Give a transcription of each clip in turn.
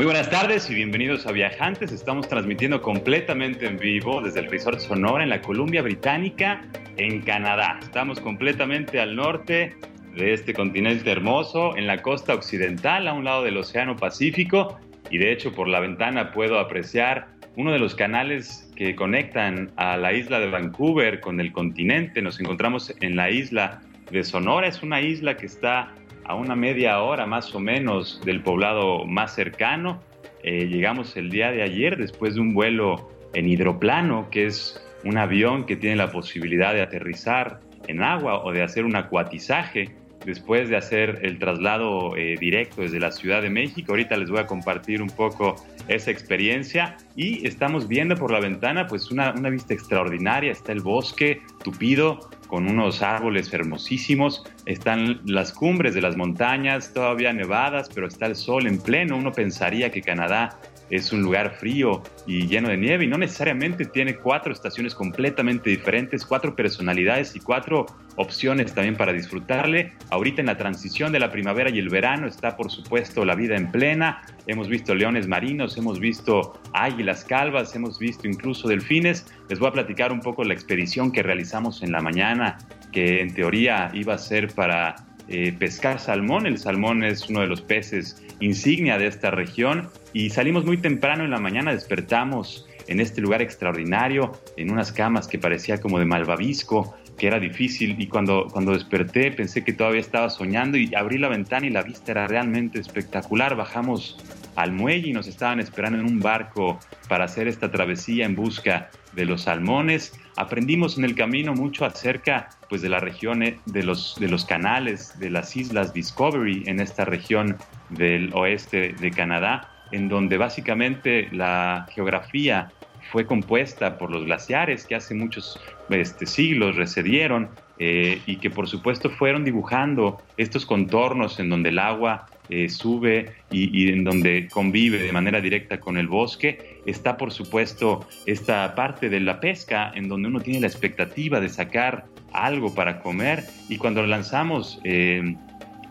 Muy buenas tardes y bienvenidos a Viajantes. Estamos transmitiendo completamente en vivo desde el Resort Sonora en la Columbia Británica, en Canadá. Estamos completamente al norte de este continente hermoso, en la costa occidental, a un lado del Océano Pacífico. Y de hecho, por la ventana puedo apreciar uno de los canales que conectan a la isla de Vancouver con el continente. Nos encontramos en la isla de Sonora. Es una isla que está a una media hora más o menos del poblado más cercano. Eh, llegamos el día de ayer después de un vuelo en hidroplano, que es un avión que tiene la posibilidad de aterrizar en agua o de hacer un acuatizaje después de hacer el traslado eh, directo desde la Ciudad de México. Ahorita les voy a compartir un poco esa experiencia y estamos viendo por la ventana pues una, una vista extraordinaria. Está el bosque tupido con unos árboles hermosísimos, están las cumbres de las montañas todavía nevadas, pero está el sol en pleno. Uno pensaría que Canadá es un lugar frío y lleno de nieve y no necesariamente tiene cuatro estaciones completamente diferentes, cuatro personalidades y cuatro opciones también para disfrutarle. Ahorita en la transición de la primavera y el verano está por supuesto la vida en plena. Hemos visto leones marinos, hemos visto águilas calvas, hemos visto incluso delfines. Les voy a platicar un poco la expedición que realizamos en la mañana, que en teoría iba a ser para eh, pescar salmón. El salmón es uno de los peces insignia de esta región y salimos muy temprano en la mañana, despertamos en este lugar extraordinario, en unas camas que parecía como de malvavisco, que era difícil y cuando, cuando desperté pensé que todavía estaba soñando y abrí la ventana y la vista era realmente espectacular. Bajamos al muelle y nos estaban esperando en un barco para hacer esta travesía en busca de los salmones. Aprendimos en el camino mucho acerca pues, de la región eh, de los, canales de las islas Discovery en esta región del oeste de Canadá, en donde básicamente la geografía fue compuesta por los glaciares que hace muchos este, siglos recedieron eh, y que por supuesto fueron dibujando estos contornos en donde el agua eh, sube y, en donde convive de manera directa con el bosque, está por supuesto esta parte de la pesca en donde uno tiene la expectativa de sacar algo para comer y cuando lanzamos eh,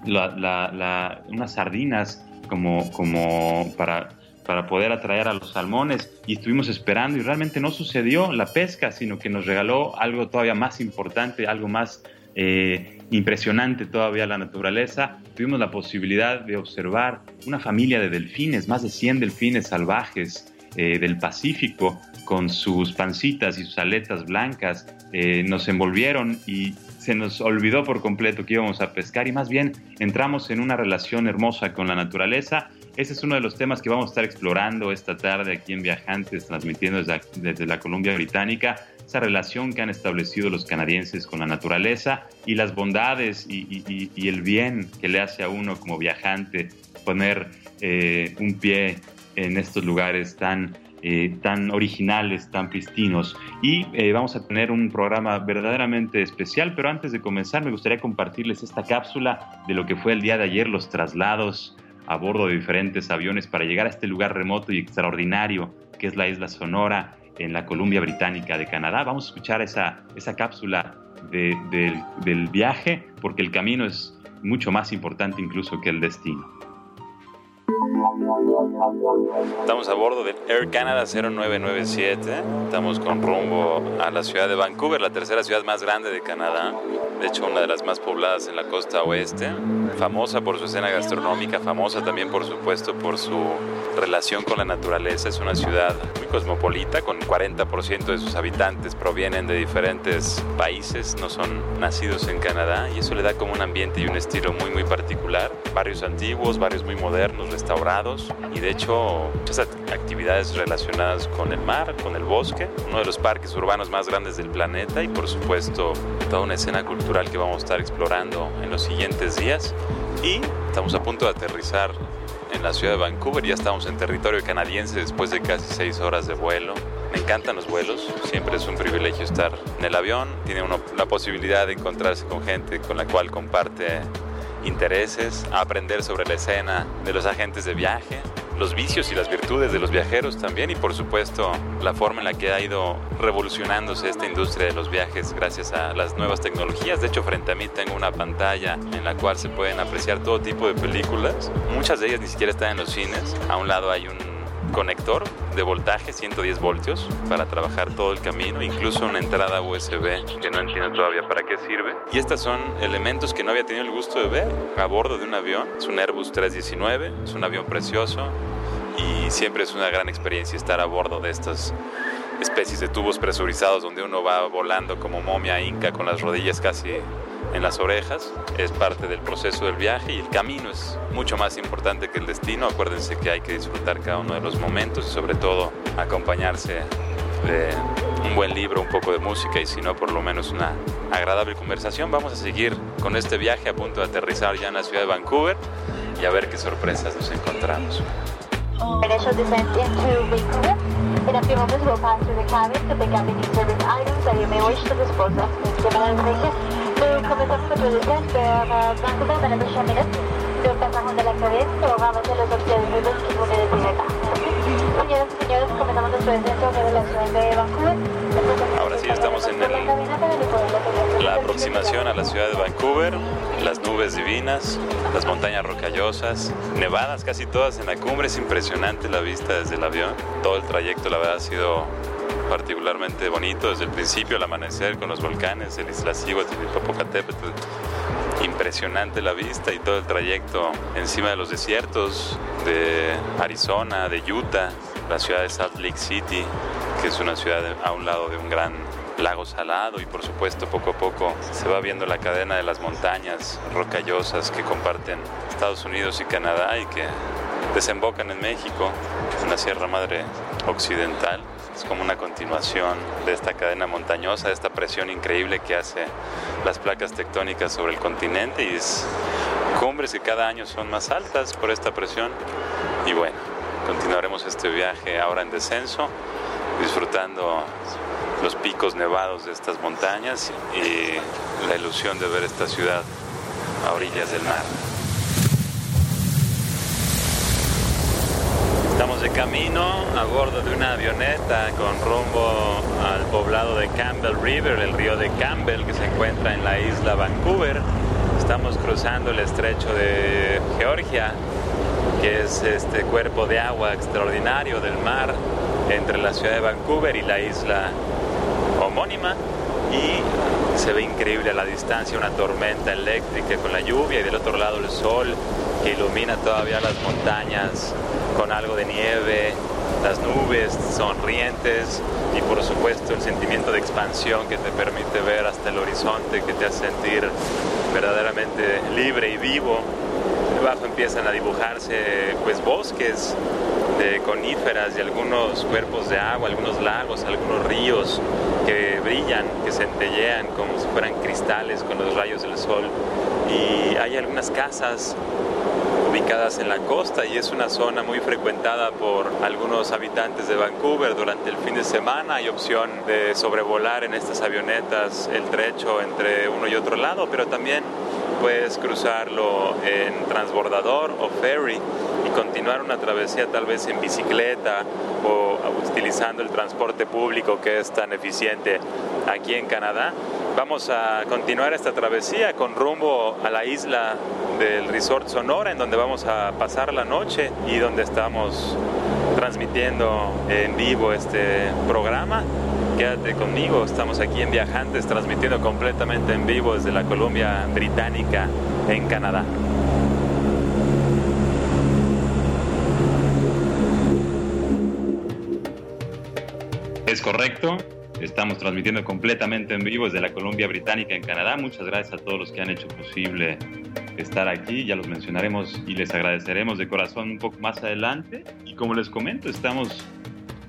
unas sardinas como, como para, para poder atraer a los salmones y estuvimos esperando y realmente no sucedió la pesca, sino que nos regaló algo todavía más importante, algo más eh, impresionante todavía la naturaleza. Tuvimos la posibilidad de observar una familia de delfines, más de 100 delfines salvajes eh, del Pacífico, con sus pancitas y sus aletas blancas, eh, nos envolvieron y se nos olvidó por completo que íbamos a pescar y más bien entramos en una relación hermosa con la naturaleza. Ese es uno de los temas que vamos a estar explorando esta tarde aquí en Viajantes, transmitiendo desde, la Columbia Británica esa relación que han establecido los canadienses con la naturaleza y las bondades y el bien que le hace a uno como viajante poner eh, un pie en estos lugares tan, eh, tan originales, tan pristinos. Y eh, vamos a tener un programa verdaderamente especial, pero antes de comenzar me gustaría compartirles esta cápsula de lo que fue el día de ayer, los traslados a bordo de diferentes aviones para llegar a este lugar remoto y extraordinario que es la isla Sonora en la Columbia Británica de Canadá. Vamos a escuchar esa, esa cápsula de, de, del viaje porque el camino es mucho más importante incluso que el destino. Estamos a bordo del Air Canada 0997. Estamos con rumbo a la ciudad de Vancouver, la tercera ciudad más grande de Canadá. De hecho, una de las más pobladas en la costa oeste. Famosa por su escena gastronómica, famosa también, por supuesto, por su relación con la naturaleza. Es una ciudad muy cosmopolita, con 40% de sus habitantes provienen de diferentes países, no son nacidos en Canadá, y eso le da como un ambiente y un estilo muy, muy particular. Barrios antiguos, barrios muy modernos, restaurados, y de hecho muchas actividades relacionadas con el mar, con el bosque, uno de los parques urbanos más grandes del planeta, y por supuesto toda una escena cultural que vamos a estar explorando en los siguientes días. Y Estamos a punto de aterrizar en la ciudad de Vancouver, ya estamos en territorio canadiense después de casi seis horas de vuelo. Me encantan los vuelos, siempre es un privilegio estar en el avión, tiene uno la posibilidad de encontrarse con gente con la cual comparte intereses, aprender sobre la escena de los agentes de viaje, los vicios y las virtudes de los viajeros también y por supuesto la forma en la que ha ido revolucionándose esta industria de los viajes gracias a las nuevas tecnologías. De hecho, frente a mí tengo una pantalla en la cual se pueden apreciar todo tipo de películas. Muchas de ellas ni siquiera están en los cines. A un lado hay un conector de voltaje 110 voltios para trabajar todo el camino, incluso una entrada USB que no entiendo todavía para qué sirve. Y estos son elementos que no había tenido el gusto de ver a bordo de un avión. Es un Airbus 319, es un avión precioso y siempre es una gran experiencia estar a bordo de estas especies de tubos presurizados donde uno va volando como momia inca con las rodillas casi en las orejas. Es parte del proceso del viaje y el camino es mucho más importante que el destino. Acuérdense que hay que disfrutar cada uno de los momentos y sobre todo acompañarse de un buen libro, un poco de música y si no, por lo menos una agradable conversación. Vamos a seguir con este viaje a punto de aterrizar ya en la ciudad de Vancouver y a ver qué sorpresas nos encontramos. Comenzamos Vancouver. Ahora sí, estamos en el- la aproximación a la ciudad de Vancouver, las nubes divinas, las montañas rocallosas, nevadas casi todas en la cumbre, es impresionante la vista desde el avión. Todo el trayecto la verdad ha sido particularmente bonito desde el principio, el amanecer con los volcanes, el Iztaccíhuatl y el Popocatépetl. Impresionante la vista y todo el trayecto encima de los desiertos de Arizona, de Utah, la ciudad de Salt Lake City, que es una ciudad a un lado de un gran lago salado y por supuesto poco a poco se va viendo la cadena de las montañas rocallosas que comparten Estados Unidos y Canadá y que desembocan en México, en la Sierra Madre Occidental. Es como una continuación de esta cadena montañosa, de esta presión increíble que hace las placas tectónicas sobre el continente y es cumbres que cada año son más altas por esta presión. Y bueno, continuaremos este viaje ahora en descenso, disfrutando los picos nevados de estas montañas y la ilusión de ver esta ciudad a orillas del mar. Estamos de camino a bordo de una avioneta con rumbo al poblado de Campbell River, el río de Campbell que se encuentra en la isla Vancouver. Estamos cruzando el estrecho de Georgia, que es este cuerpo de agua extraordinario del mar entre la ciudad de Vancouver y la isla homónima y se ve increíble a la distancia una tormenta eléctrica con la lluvia y del otro lado el sol que ilumina todavía las montañas con algo de nieve, las nubes sonrientes y por supuesto el sentimiento de expansión que te permite ver hasta el horizonte, que te hace sentir verdaderamente libre y vivo. Debajo empiezan a dibujarse pues bosques de coníferas y algunos cuerpos de agua, algunos lagos, algunos ríos que brillan, que centellean como si fueran cristales con los rayos del sol. Y hay algunas casas en la costa y es una zona muy frecuentada por algunos habitantes de Vancouver durante el fin de semana. Hay opción de sobrevolar en estas avionetas el trecho entre uno y otro lado, pero también puedes cruzarlo en transbordador o ferry y continuar una travesía tal vez en bicicleta o utilizando el transporte público que es tan eficiente aquí en Canadá. Vamos a continuar esta travesía con rumbo a la isla del Resort Sonora en donde vamos a pasar la noche y donde estamos transmitiendo en vivo este programa. Quédate conmigo, estamos aquí en Viajantes transmitiendo completamente en vivo desde la Columbia Británica en Canadá. Es correcto. Estamos transmitiendo completamente en vivo desde la Columbia Británica en Canadá. Muchas gracias a todos los que han hecho posible estar aquí. Ya los mencionaremos y les agradeceremos de corazón un poco más adelante. Y como les comento, estamos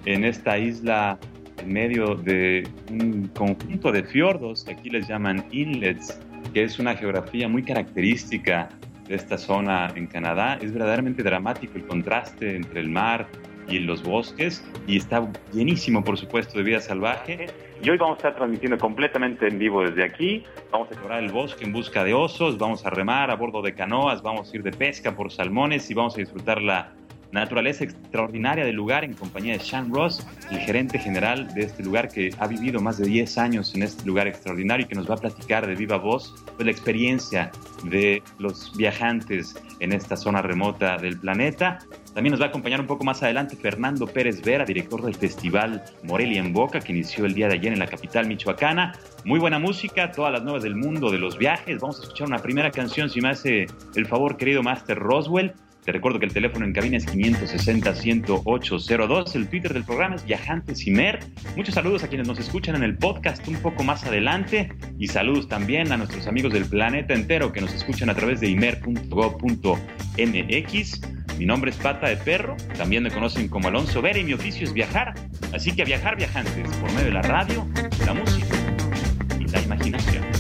en esta isla en medio de un conjunto de fiordos, que aquí les llaman inlets, que es una geografía muy característica de esta zona en Canadá. Es verdaderamente dramático el contraste entre el mar y los bosques y está llenísimo, por supuesto, de vida salvaje. Y hoy vamos a estar transmitiendo completamente en vivo desde aquí. Vamos a explorar el bosque en busca de osos, vamos a remar a bordo de canoas, vamos a ir de pesca por salmones y vamos a disfrutar la naturaleza extraordinaria del lugar en compañía de Sean Ross, el gerente general de este lugar que ha vivido más de 10 años en este lugar extraordinario y que nos va a platicar de viva voz pues, la experiencia de los viajantes en esta zona remota del planeta. También nos va a acompañar un poco más adelante Fernando Pérez Vera, director del festival Morelia en Boca, que inició el día de ayer en la capital michoacana. Muy buena música, todas las nuevas del mundo de los viajes. Vamos a escuchar una primera canción, si me hace el favor, querido Master Roswell. Te recuerdo que el teléfono en cabina es 560-10802. El Twitter del programa es Viajantes Imer. Muchos saludos a quienes nos escuchan en el podcast un poco más adelante. Y saludos también a nuestros amigos del planeta entero que nos escuchan a través de imer.go.mx. Mi nombre es Pata de Perro, también me conocen como Alonso Vera y mi oficio es viajar. Así que a viajar viajantes por medio de la radio, la música y la imaginación.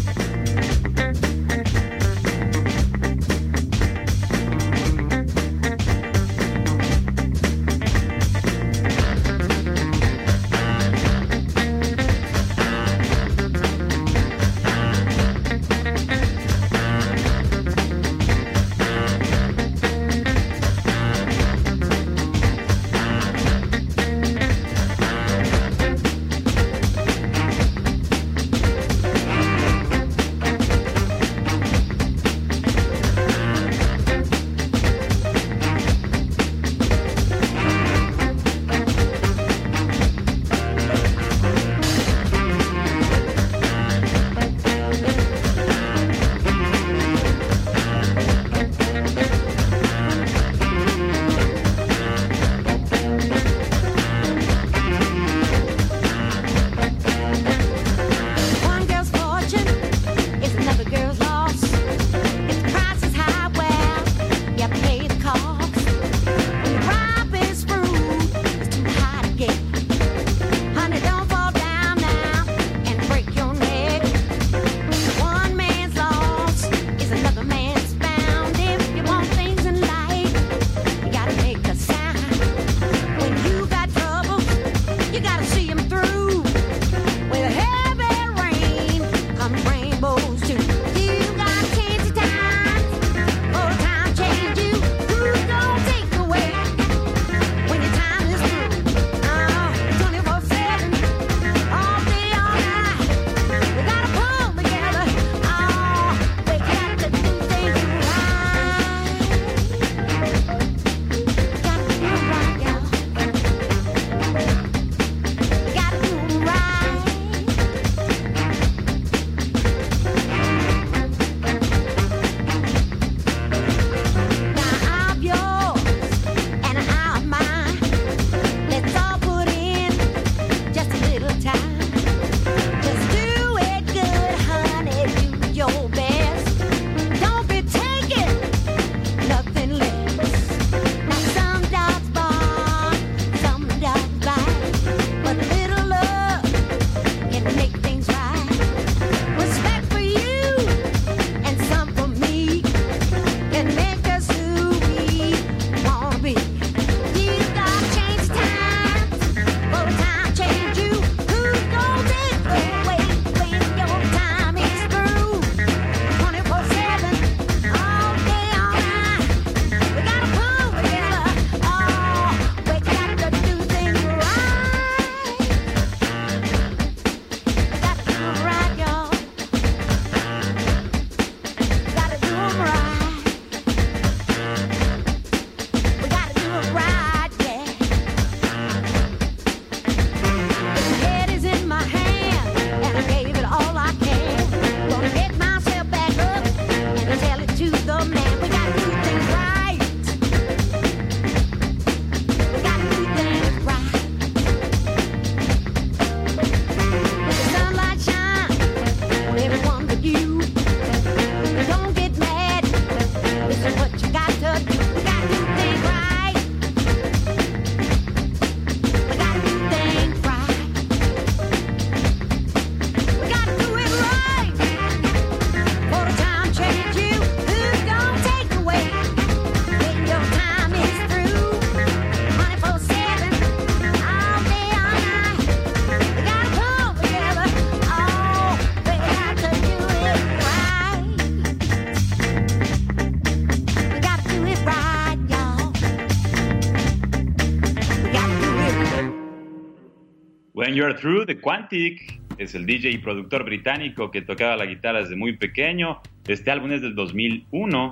When You're Through de Quantic es el DJ y productor británico que tocaba la guitarra desde muy pequeño. Este álbum es del 2001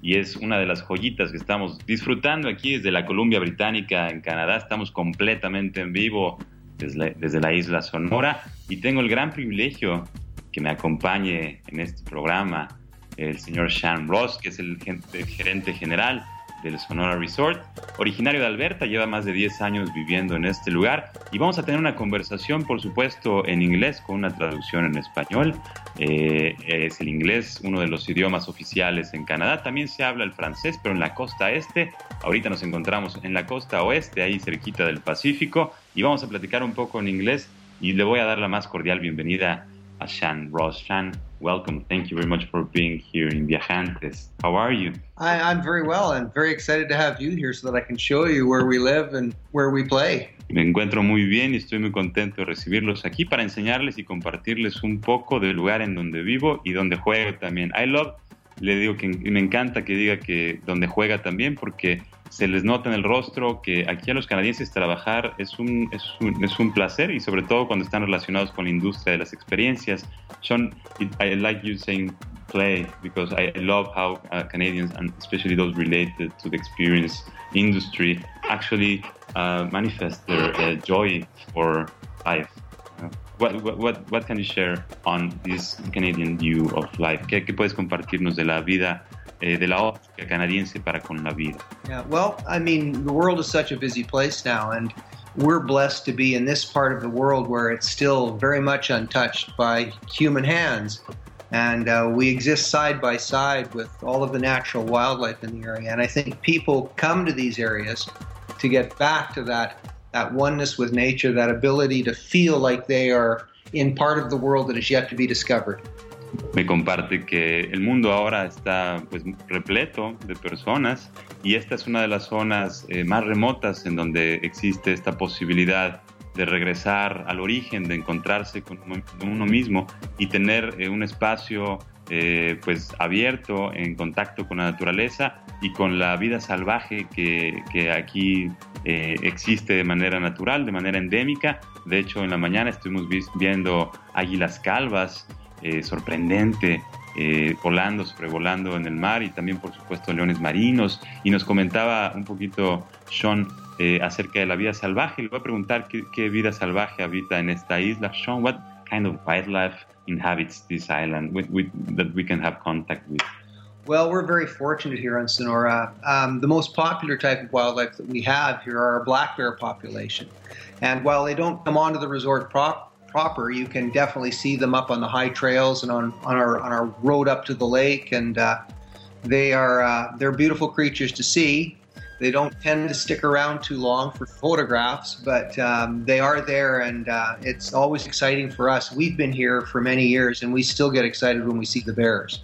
y es una de las joyitas que estamos disfrutando aquí desde la Columbia Británica en Canadá. Estamos completamente en vivo desde, desde la isla Sonora y tengo el gran privilegio que me acompañe en este programa el señor Sean Ross, que es el gerente general del Sonora Resort. Originario de Alberta, lleva más de 10 años viviendo en este lugar y vamos a tener una conversación, por supuesto, en inglés con una traducción en español. Eh, es el inglés uno de los idiomas oficiales en Canadá. También se habla el francés, pero en la costa este. Ahorita nos encontramos en la costa oeste, ahí cerquita del Pacífico, y vamos a platicar un poco en inglés y le voy a dar la más cordial bienvenida a Shan Ross. Shan, welcome. Thank you very much for being here in Viajantes. How are you? I, am very well and very excited to have you here so that I can show you where we live and where we play. Me encuentro muy bien y estoy muy contento de recibirlos aquí para enseñarles y compartirles un poco del lugar en donde vivo y donde juego también. I love, le digo que me encanta que diga que donde juega también porque se les nota en el rostro que aquí a los canadienses trabajar es un, es un, es un placer y sobre todo cuando están relacionados con la industria de las experiencias. Sean, I like you saying play because I love how uh, Canadians and especially those related to the experience industry actually uh, manifest their uh, joy for life. Uh, what, what, what can you share on this Canadian view of life? ¿Qué, puedes compartirnos de la vida de la óptica canadiense para con la vida. Yeah, well, I mean, the world is such a busy place now, and we're blessed to be in this part of the world where it's still very much untouched by human hands. And uh, we exist side by side with all of the natural wildlife in the area. And I think people come to these areas to get back to that, that oneness with nature, that ability to feel like they are in part of the world that is yet to be discovered. Me comparte que el mundo ahora está pues repleto de personas y esta es una de las zonas eh, más remotas en donde existe esta posibilidad de regresar al origen, de encontrarse con uno mismo y tener eh, un espacio eh, pues abierto en contacto con la naturaleza y con la vida salvaje que, que aquí existe de manera natural, de manera endémica. De hecho, en la mañana estuvimos viendo águilas calvas eh, sorprendente, eh, volando, sobrevolando en el mar y también, por supuesto, leones marinos. Y nos comentaba un poquito Sean eh, acerca de la vida salvaje. Le voy a preguntar qué, qué, vida salvaje habita en esta isla. Sean, what kind of wildlife inhabits this island with, with, that we can have contact with? Well, we're very fortunate here on Sonora. Um, the most popular type of wildlife that we have here are our black bear population. And while they don't come onto the resort prop proper, you can definitely see them up on the high trails and on, on our on our road up to the lake, and uh, they are uh, they're beautiful creatures to see. They don't tend to stick around too long for photographs, but um, they are there, and uh, it's always exciting for us. We've been here for many years, and we still get excited when we see the bears.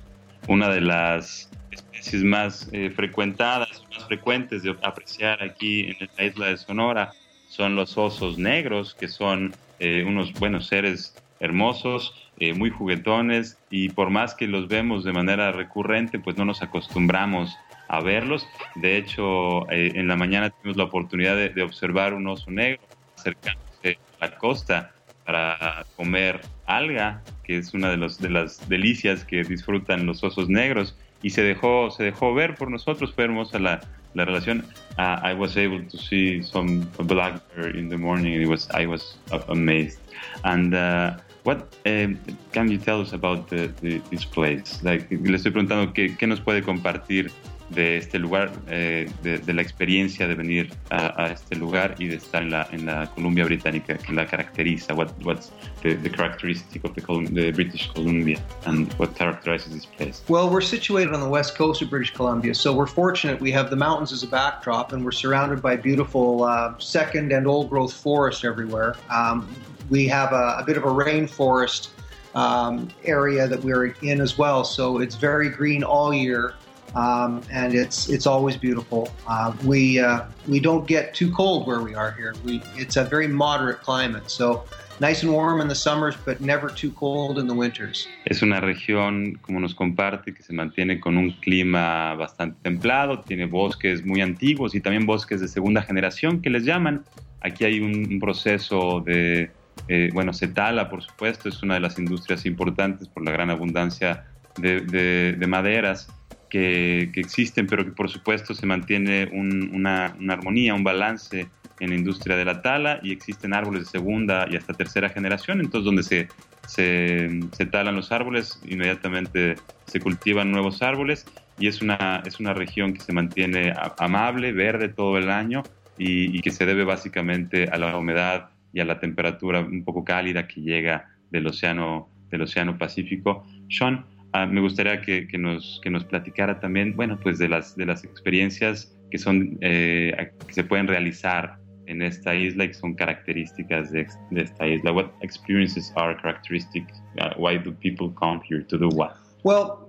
Una de las especies más eh, frecuentadas, más frecuentes de apreciar aquí en la isla de Sonora son los osos negros, que son eh, unos buenos seres hermosos, eh, muy juguetones y por más que los vemos de manera recurrente, pues no nos acostumbramos a verlos. De hecho, eh, en la mañana tuvimos la oportunidad de, observar un oso negro acercándose a la costa para comer alga, que es una de, los, las delicias que disfrutan los osos negros, y se dejó, se dejó ver por nosotros, fue hermosa la, la relación. Uh, I was able to see some black bear in the morning. It was I was amazed. And uh, what um, can you tell us about the, the, this place? Like, le estoy preguntando qué, qué nos puede compartir de este lugar, eh, de, de, la experiencia de venir a, a, este lugar y de estar en la, en la Columbia Británica que la caracteriza. What, what's the, the characteristic of the, the, British Columbia and what characterizes this place? Well, we're situated on the west coast of British Columbia, so we're fortunate. We have the mountains as a backdrop, and we're surrounded by beautiful uh, second and old growth forest everywhere. Um, we have a, a, bit of a rainforest um, area that we're in as well, so it's very green all year um, and it's it's always beautiful. Uh, we uh, we don't get too cold where we are here. We it's a very moderate climate, so nice and warm in the summers, but never too cold in the winters. Es una región, como nos comparte, que se mantiene con un clima bastante templado. Tiene bosques muy antiguos y también bosques de segunda generación que les llaman Aquí hay un, proceso de, eh, bueno, se tala, por supuesto, es una de las industrias importantes por la gran abundancia de, maderas que, existen, pero que por supuesto se mantiene una, una armonía, un balance en la industria de la tala y existen árboles de segunda y hasta tercera generación, entonces donde se, se, talan los árboles, inmediatamente se cultivan nuevos árboles y es una, es una región que se mantiene amable, verde todo el año y, que se debe básicamente a la humedad y a la temperatura un poco cálida que llega del océano, del océano Pacífico. Sean, ah, me gustaría que, que, nos, que nos platicara también, bueno, pues de las, de las experiencias que, son, eh, que se pueden realizar en esta isla y que son características de, de esta isla. What experiences are characteristic? Uh, why do people come here to do what? Well,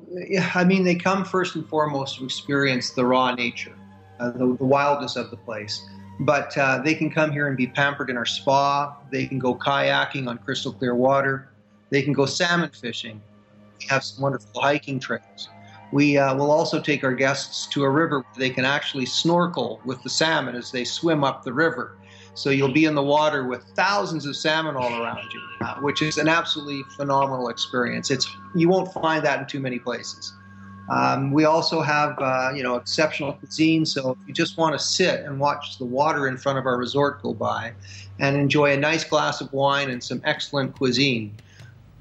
I mean, they come first and foremost to experience the raw nature, uh, the, the, wildness of the place. But uh, they can come here and be pampered in our spa. They can go kayaking on crystal clear water. They can go salmon fishing. We have some wonderful hiking trails. We uh, will also take our guests to a river where they can actually snorkel with the salmon as they swim up the river. So you'll be in the water with thousands of salmon all around you, uh, which is an absolutely phenomenal experience. It's you won't find that in too many places. Um, we also have uh, you know exceptional cuisine. So if you just want to sit and watch the water in front of our resort go by, and enjoy a nice glass of wine and some excellent cuisine,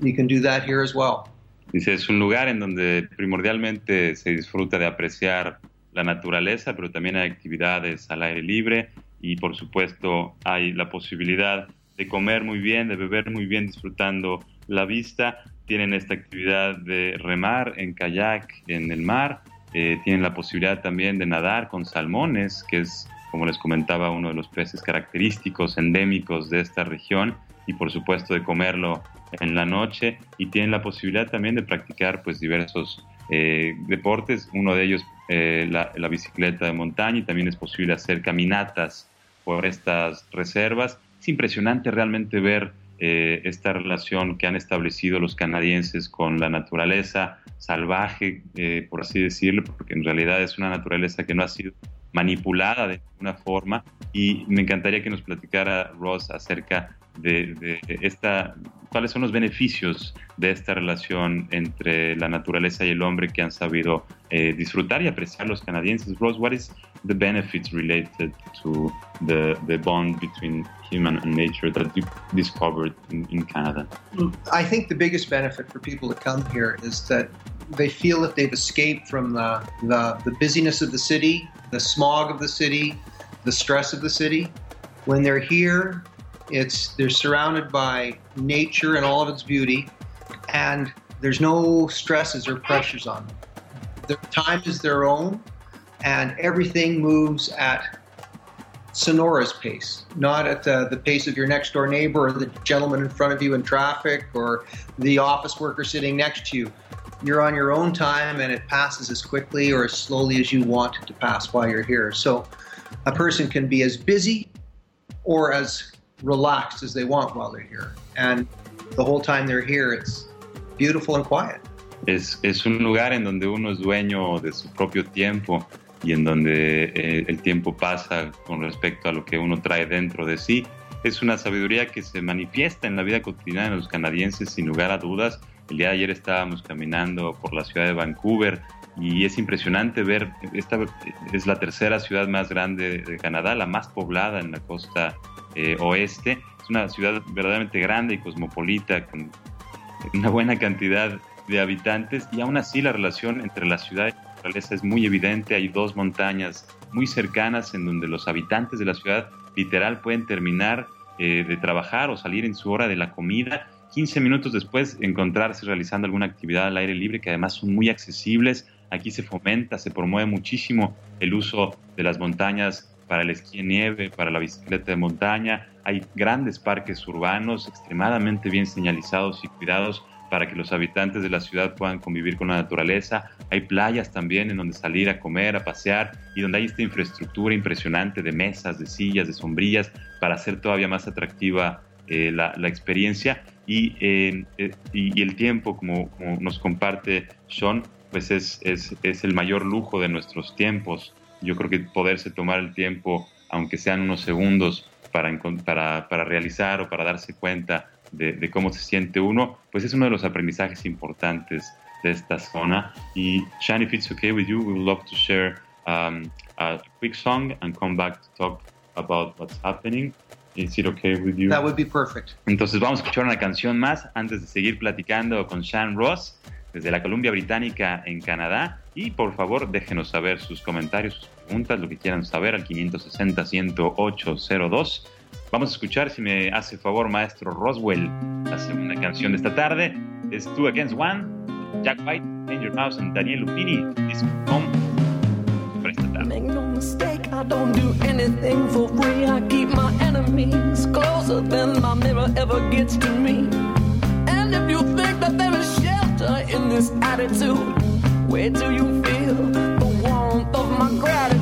you can do that here as well. Es un lugar en donde primordialmente se disfruta de apreciar la naturaleza, pero también hay actividades al aire libre y por supuesto hay la posibilidad de comer muy bien, de beber muy bien disfrutando la vista. Tienen esta actividad de remar en kayak en el mar, eh, tienen la posibilidad también de nadar con salmones, que es, como les comentaba, uno de los peces característicos, endémicos de esta región, y por supuesto de comerlo en la noche y tienen la posibilidad también de practicar pues diversos eh, deportes, uno de ellos eh, la, bicicleta de montaña y también es posible hacer caminatas por estas reservas. Es impresionante realmente ver eh, esta relación que han establecido los canadienses con la naturaleza salvaje, por así decirlo, porque en realidad es una naturaleza que no ha sido manipulada de ninguna forma y me encantaría que nos platicara Ross acerca de, esta, cuáles son los beneficios de esta relación entre la naturaleza y el hombre que han sabido eh, disfrutar y apreciar los canadienses. Rose, what is the benefits related to the, the bond between human and nature that you discovered in, in Canada? I think the biggest benefit for people to come here is that they feel that they've escaped from the, the, the busyness of the city, the smog of the city, the stress of the city. When they're here, it's they're surrounded by nature and all of its beauty, and there's no stresses or pressures on them. Their time is their own, and everything moves at Sonora's pace, not at the, the pace of your next door neighbor or the gentleman in front of you in traffic or the office worker sitting next to you. You're on your own time and it passes as quickly or as slowly as you want it to pass while you're here. So a person can be as busy or as relaxed as they want while they're here. And the whole time they're here, it's beautiful and quiet. Es, es un lugar en donde uno es dueño de su propio tiempo y en donde eh, el tiempo pasa con respecto a lo que uno trae dentro de sí. Es una sabiduría que se manifiesta en la vida cotidiana de los canadienses sin lugar a dudas. El día de ayer estábamos caminando por la ciudad de Vancouver y es impresionante ver, esta es la tercera ciudad más grande de Canadá, la más poblada en la costa eh, oeste. Es una ciudad verdaderamente grande y cosmopolita, con una buena cantidad de habitantes y aún así la relación entre la ciudad y la naturaleza es muy evidente. Hay dos montañas muy cercanas en donde los habitantes de la ciudad literal pueden terminar eh, de trabajar o salir en su hora de la comida. 15 minutos después encontrarse realizando alguna actividad al aire libre que además son muy accesibles. Aquí se fomenta, se promueve muchísimo el uso de las montañas para el esquí en nieve, para la bicicleta de montaña. Hay grandes parques urbanos extremadamente bien señalizados y cuidados para que los habitantes de la ciudad puedan convivir con la naturaleza. Hay playas también en donde salir a comer, a pasear y donde hay esta infraestructura impresionante de mesas, de sillas, de sombrillas para hacer todavía más atractiva eh, la, experiencia. Eh, y, y, el tiempo, como, nos comparte Sean, pues es, es, es el mayor lujo de nuestros tiempos yo creo que poderse tomar el tiempo, aunque sean unos segundos, para, para, para realizar o para darse cuenta de, de, cómo se siente uno, pues es uno de los aprendizajes importantes de esta zona. Y Shan, if it's okay with you, we would love to share um, a quick song and come back to talk about what's happening. Is it okay with you? That would be perfect. Entonces vamos a escuchar una canción más antes de seguir platicando con Shan Ross desde la Columbia Británica en Canadá. Y por favor déjenos saber sus comentarios, sus preguntas, lo que quieran saber al 560-10802. Vamos a escuchar, si me hace favor, maestro Roswell, la segunda canción de esta tarde. Two Against One, Jack White, Danger Mouse y Daniel Lupini. Es tarde. Make no mistake, I don't do anything for free. I keep my enemies closer than my mirror ever gets to me. And if you think that there is shelter in this attitude, where do you feel the warmth of my gratitude?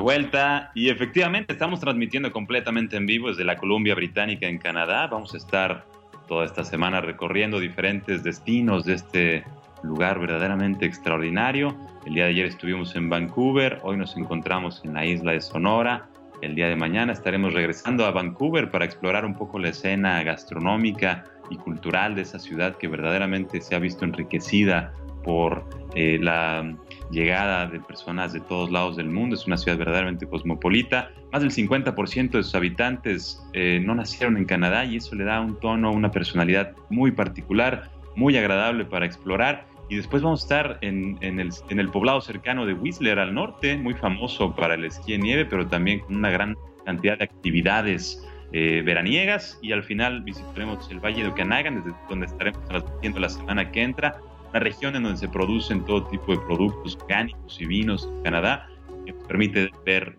Vuelta y efectivamente estamos transmitiendo completamente en vivo desde la Columbia Británica en Canadá. Vamos a estar toda esta semana recorriendo diferentes destinos de este lugar verdaderamente extraordinario. El día de ayer estuvimos en Vancouver, hoy nos encontramos en la isla de Sonora. El día de mañana estaremos regresando a Vancouver para explorar un poco la escena gastronómica y cultural de esa ciudad que verdaderamente se ha visto enriquecida por eh, la llegada de personas de todos lados del mundo. Es una ciudad verdaderamente cosmopolita. Más del 50% de sus habitantes eh, no nacieron en Canadá y eso le da un tono, una personalidad muy particular, muy agradable para explorar. Y después vamos a estar en, en, el, en el poblado cercano de Whistler al norte, muy famoso para el esquí en nieve, pero también con una gran cantidad de actividades eh, veraniegas. Y al final visitaremos el Valle de Okanagan, desde donde estaremos transmitiendo la semana que entra una región en donde se producen todo tipo de productos orgánicos y vinos en Canadá, que nos permite ver,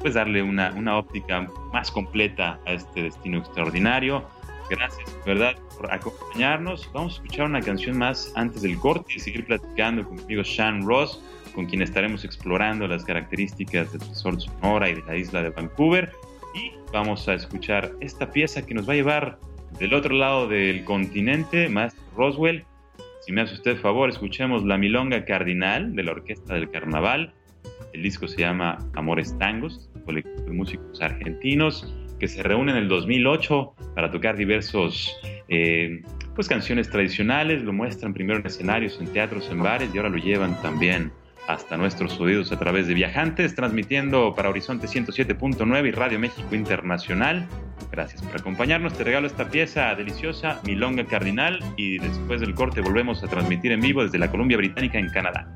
pues darle una, una óptica más completa a este destino extraordinario. Gracias, ¿verdad?, por acompañarnos. Vamos a escuchar una canción más antes del corte y seguir platicando conmigo, Sean Ross, con quien estaremos explorando las características del resort Sonora y de la isla de Vancouver. Y vamos a escuchar esta pieza que nos va a llevar del otro lado del continente, Maestro Roswell, si me hace usted favor, escuchemos La Milonga Cardinal de la Orquesta del Carnaval. El disco se llama Amores Tangos, colectivo de músicos argentinos que se reúnen en el 2008 para tocar diversos eh, pues canciones tradicionales. Lo muestran primero en escenarios, en teatros, en bares y ahora lo llevan también hasta nuestros oídos a través de viajantes, transmitiendo para Horizonte 107.9 y Radio México Internacional. Gracias por acompañarnos. Te regalo esta pieza deliciosa, Milonga Cardinal, y después del corte volvemos a transmitir en vivo desde la Columbia Británica en Canadá.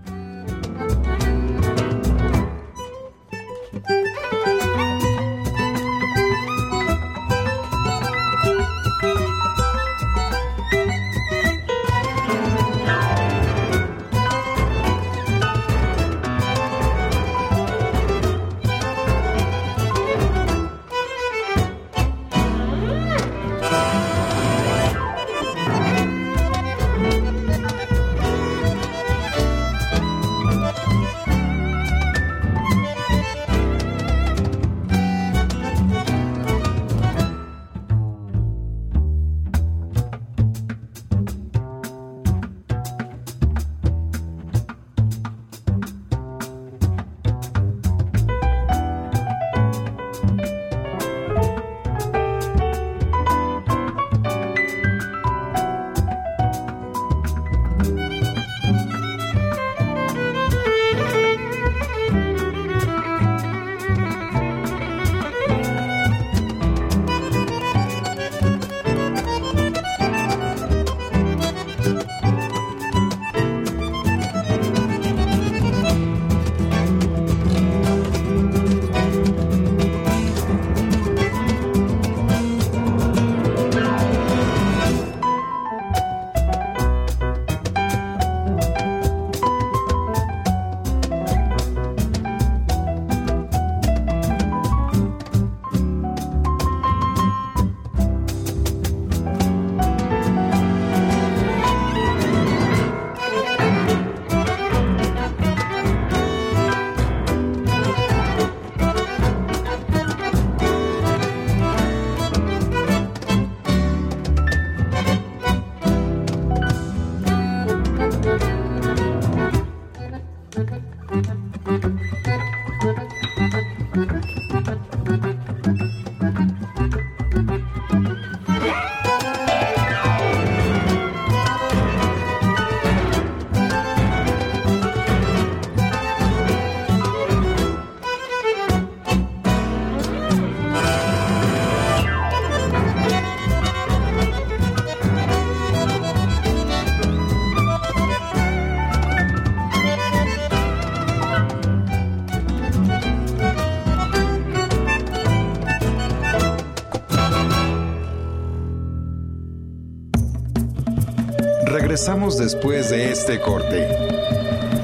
Regresamos después de este corte.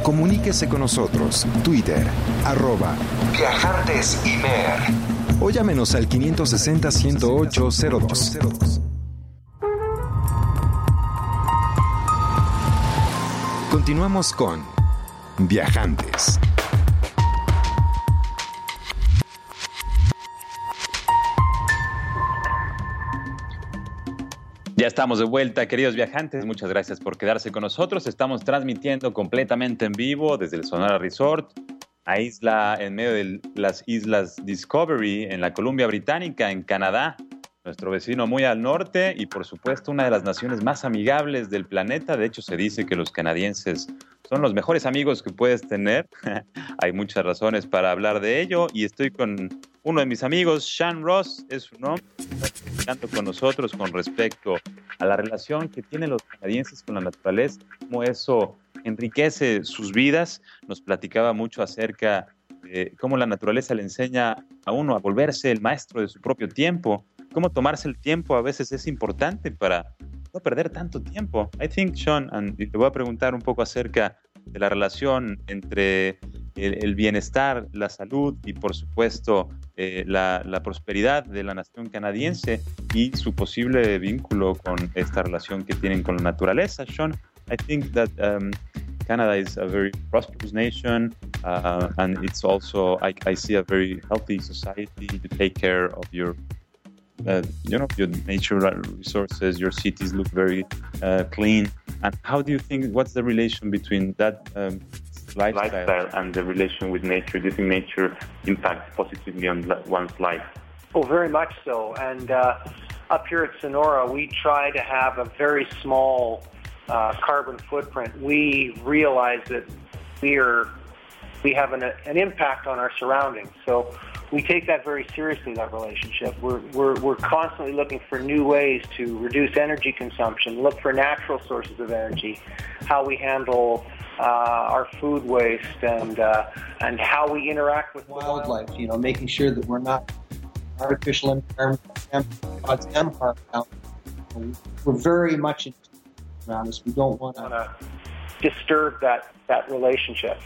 Comuníquese con nosotros. Twitter, arroba Viajantes. O llámenos al 560-108-02. Continuamos con Viajantes. Estamos de vuelta, queridos viajantes. Muchas gracias por quedarse con nosotros. Estamos transmitiendo completamente en vivo desde el Sonora Resort, a isla en medio de las islas Discovery en la Columbia Británica, en Canadá, nuestro vecino muy al norte y por supuesto una de las naciones más amigables del planeta. De hecho, se dice que los canadienses son los mejores amigos que puedes tener. Hay muchas razones para hablar de ello y estoy con uno de mis amigos, Sean Ross, es su nombre, está con nosotros con respecto a la relación que tienen los canadienses con la naturaleza, cómo eso enriquece sus vidas. Nos platicaba mucho acerca de cómo la naturaleza le enseña a uno a volverse el maestro de su propio tiempo, cómo tomarse el tiempo a veces es importante para no perder tanto tiempo. I think, Sean, and te voy a preguntar un poco acerca de la relación entre el, bienestar, la salud y por supuesto eh, la, la, prosperidad de la nación canadiense y su posible vínculo con esta relación que tienen con la naturaleza. Sean, I think that um, Canada is a very prosperous nation uh, and it's also, I, I see a very healthy society to take care of your uh, you know your natural resources your cities look very uh, clean and how do you think what's the relation between that um, lifestyle. lifestyle. and the relation with nature. Do you think nature impacts positively on one's life? Oh, very much so. And uh, up here at Sonora, we try to have a very small uh, carbon footprint. We realize that we are we have an, an impact on our surroundings. So we take that very seriously, that relationship. We're, we're, we're constantly looking for new ways to reduce energy consumption, look for natural sources of energy, how we handle uh, our food waste and uh, and how we interact with wildlife. You know, making sure that we're not artificial environment cause them harm. We're very much in around us. We don't want to disturb that that relationship.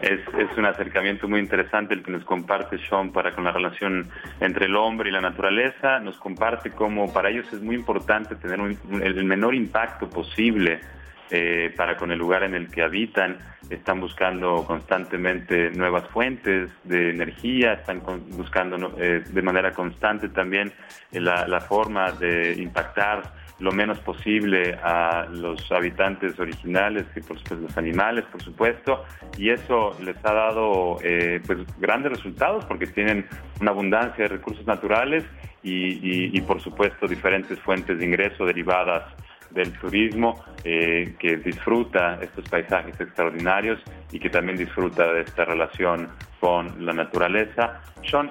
Es, es, un acercamiento muy interesante el que nos comparte Sean para con la relación entre el hombre y la naturaleza. Nos comparte cómo para ellos es muy importante tener un, el menor impacto posible eh, para con el lugar en el que habitan, están buscando constantemente nuevas fuentes de energía, están buscando eh, de manera constante también eh, la, forma de impactar lo menos posible a los habitantes originales y por supuesto los animales, por supuesto, y eso les ha dado pues grandes resultados porque tienen una abundancia de recursos naturales y, y por supuesto diferentes fuentes de ingreso derivadas del turismo eh, que disfruta estos paisajes extraordinarios y que también disfruta de esta relación con la naturaleza. Sean,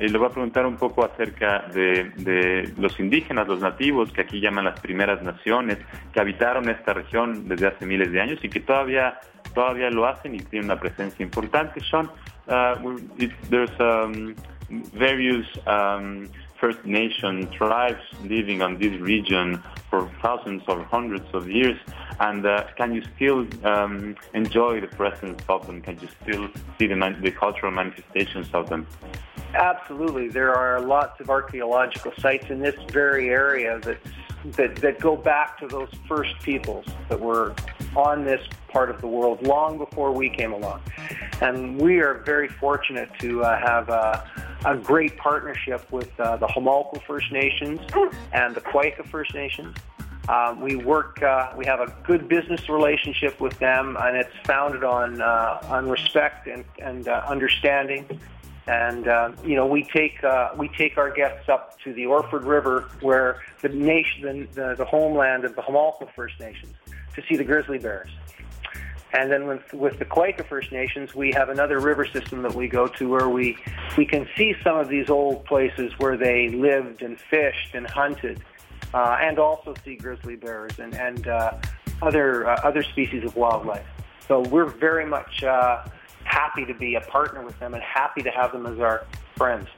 eh, le voy a preguntar un poco acerca de, los indígenas, los nativos, que aquí llaman las primeras naciones, que habitaron esta región desde hace miles de años y que todavía, todavía lo hacen y tienen una presencia importante. Sean, uh, there's um, various um, First Nation tribes living on this region for thousands or hundreds of years. And uh, can you still um, enjoy the presence of them? Can you still see the cultural manifestations of them? Absolutely. There are lots of archaeological sites in this very area that, that, that go back to those first peoples that were on this part of the world long before we came along. And we are very fortunate to uh, have a, a, great partnership with uh, the Homalco First Nations and the Quaika First Nations. Um, we work, uh, we have a good business relationship with them, and it's founded on uh, on respect and, and uh, understanding. And uh, you know, we take uh, we take our guests up to the Orford River, where the nation, the, the homeland of the Homalco First Nations, to see the grizzly bears. And then with, with the Quaker First Nations, we have another river system that we go to where we, we can see some of these old places where they lived and fished and hunted, uh, and also see grizzly bears and, and uh, other, uh, other species of wildlife. So we're very much uh, happy to be a partner with them and happy to have them as our friends.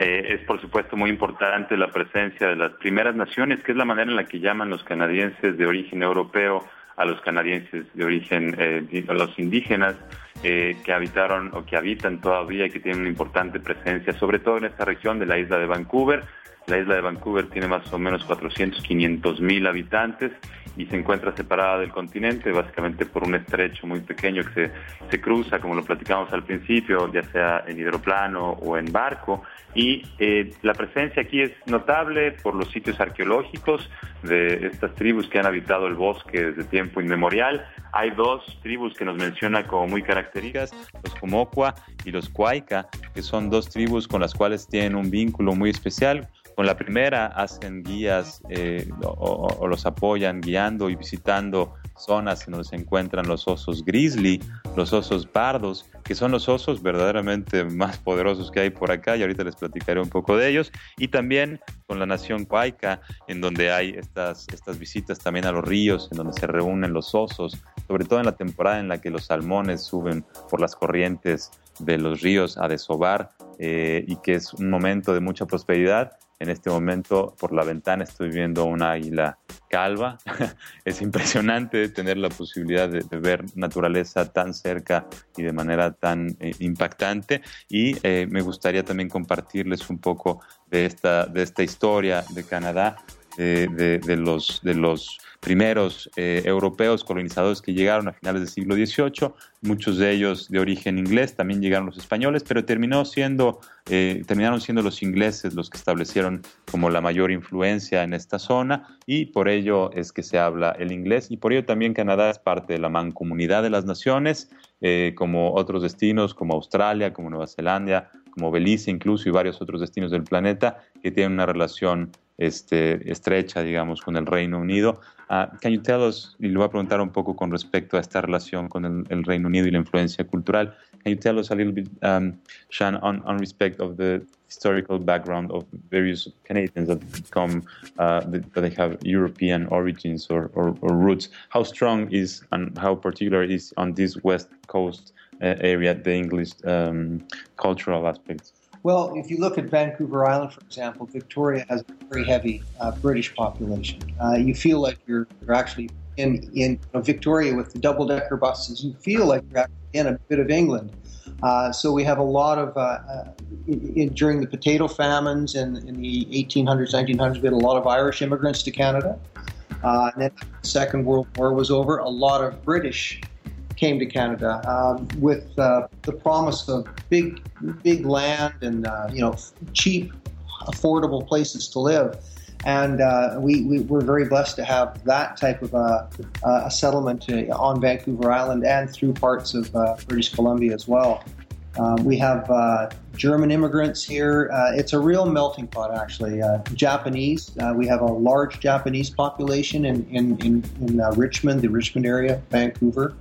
Eh, es por supuesto muy importante la presencia de las primeras naciones, que es la manera en la que llaman los canadienses de origen europeo a los canadienses de origen, eh, a los indígenas eh, que habitaron o que habitan todavía y que tienen una importante presencia, sobre todo en esta región de la isla de Vancouver. La isla de Vancouver tiene más o menos 400, 500 mil habitantes y se encuentra separada del continente básicamente por un estrecho muy pequeño que se, se cruza, como lo platicamos al principio, ya sea en hidroplano o en barco. Y eh, la presencia aquí es notable por los sitios arqueológicos de estas tribus que han habitado el bosque desde tiempo inmemorial. Hay dos tribus que nos menciona como muy características, los Comocua y los Cuaica, que son dos tribus con las cuales tienen un vínculo muy especial con la primera hacen guías eh, o, los apoyan guiando y visitando zonas en donde se encuentran los osos grizzly, los osos pardos, que son los osos verdaderamente más poderosos que hay por acá y ahorita les platicaré un poco de ellos. Y también con la nación Cuaica, en donde hay estas, estas visitas también a los ríos, en donde se reúnen los osos, sobre todo en la temporada en la que los salmones suben por las corrientes de los ríos a desovar eh, y que es un momento de mucha prosperidad en este momento por la ventana estoy viendo una águila calva. es impresionante tener la posibilidad de, ver naturaleza tan cerca y de manera tan eh, impactante. Y eh, me gustaría también compartirles un poco de esta, de esta historia de Canadá de, los, de los primeros eh, europeos colonizadores que llegaron a finales del siglo XVIII, muchos de ellos de origen inglés, también llegaron los españoles, pero terminó siendo, eh, terminaron siendo los ingleses los que establecieron como la mayor influencia en esta zona y por ello es que se habla el inglés y por ello también Canadá es parte de la mancomunidad de las naciones, eh, como otros destinos como Australia, como Nueva Zelanda, como Belice incluso y varios otros destinos del planeta que tienen una relación este, estrecha, digamos, con el Reino Unido. Uh, can you tell us, y le voy a preguntar un poco con respecto a esta relación con el, el Reino Unido y la influencia cultural, can you tell us a little bit, um, Sean, on, on respect of the historical background of various Canadians that come, uh, that, they have European origins or, or, or, roots? How strong is and how particular is on this West Coast uh, area the English um, cultural aspects? Well, if you look at Vancouver Island, for example, Victoria has a very heavy uh, British population. Uh, you feel like you're, you're actually in, in you know, Victoria with the double decker buses. You feel like you're in a bit of England. Uh, so we have a lot of, uh, uh, in, in, during the potato famines in, in, the 1800s, 1900s, we had a lot of Irish immigrants to Canada. Uh, and then the Second World War was over, a lot of British came to Canada um, with uh, the promise of big, big land and uh, you know cheap, affordable places to live. And uh, we, we were very blessed to have that type of a, a settlement uh, on Vancouver Island and through parts of uh, British Columbia as well. Um, we have uh, German immigrants here. Uh, it's a real melting pot, actually. Uh, Japanese. we have a large Japanese population in in in, in Richmond, the Richmond area, Vancouver.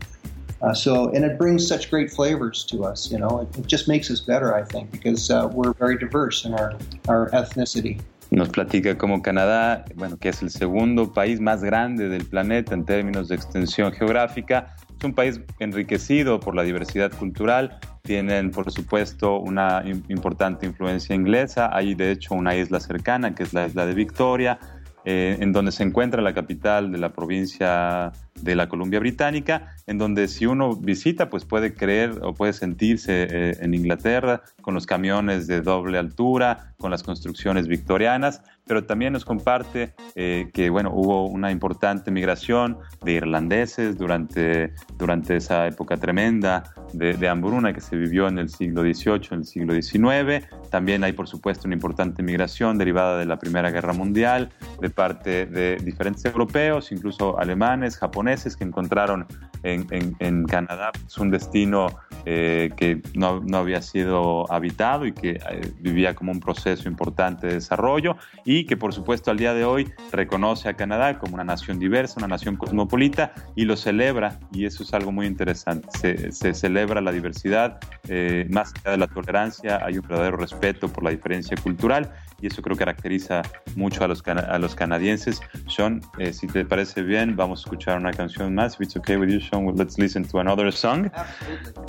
Uh, so, and it brings such great flavors to us. You know, it, it just makes us better, I think, because uh, we're very diverse in our, our ethnicity. Nos platica como Canadá, bueno, que es el segundo país más grande del planeta en términos de extensión geográfica. Es un país enriquecido por la diversidad cultural. Tienen, por supuesto, una importante influencia inglesa. Hay, de hecho, una isla cercana, que es la isla de Victoria, eh, en donde se encuentra la capital de la provincia de la Columbia Británica, en donde si uno visita, pues puede creer o puede sentirse eh, en Inglaterra con los camiones de doble altura, con las construcciones victorianas, pero también nos comparte eh, que, bueno, hubo una importante migración de irlandeses durante, durante esa época tremenda de, de hambruna que se vivió en el siglo XVIII, en el siglo XIX. También hay, por supuesto, una importante migración derivada de la Primera Guerra Mundial de parte de diferentes europeos, incluso alemanes, japoneses, que encontraron en, Canadá. Es un destino eh, que no, había sido habitado y que eh, vivía como un proceso importante de desarrollo y que por supuesto al día de hoy reconoce a Canadá como una nación diversa, una nación cosmopolita y lo celebra y eso es algo muy interesante. Se, celebra la diversidad, eh, más allá de la tolerancia hay un verdadero respeto por la diferencia cultural y eso creo que caracteriza mucho a los, a los canadienses. Sean, si te parece bien, vamos a escuchar una canción más. If it's okay with you, Let's listen to another song.